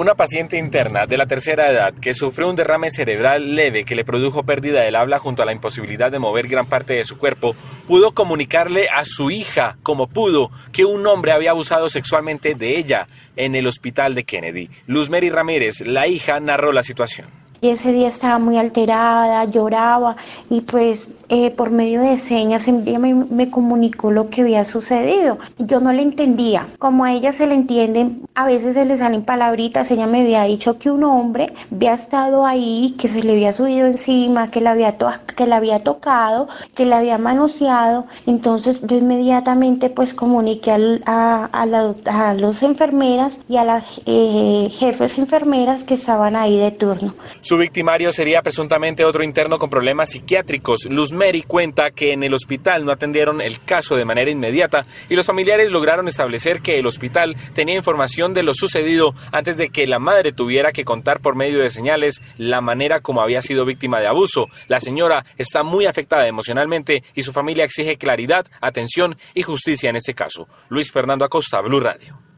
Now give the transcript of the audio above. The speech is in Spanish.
Una paciente interna de la tercera edad que sufrió un derrame cerebral leve que le produjo pérdida del habla junto a la imposibilidad de mover gran parte de su cuerpo, pudo comunicarle a su hija, como pudo, que un hombre había abusado sexualmente de ella en el hospital de Kennedy. Luz Mary Ramírez, la hija, narró la situación. Y ese día estaba muy alterada, lloraba y pues eh, por medio de señas ella me, me, comunicó lo que había sucedido. Yo no le entendía. Como a ella se le entienden, a veces se le salen palabritas. Ella me había dicho que un hombre había estado ahí, que se le había subido encima, que la había, que la había tocado, que la había manoseado. Entonces yo inmediatamente pues comuniqué a, a, la, a las enfermeras y a las eh, jefes enfermeras que estaban ahí de turno. Su victimario sería presuntamente otro interno con problemas psiquiátricos. Luz Mary cuenta que en el hospital no atendieron el caso de manera inmediata y los familiares lograron establecer que el hospital tenía información de lo sucedido antes de que la madre tuviera que contar por medio de señales la manera como había sido víctima de abuso. La señora está muy afectada emocionalmente y su familia exige claridad, atención y justicia en este caso. Luis Fernando Acosta, Blue Radio.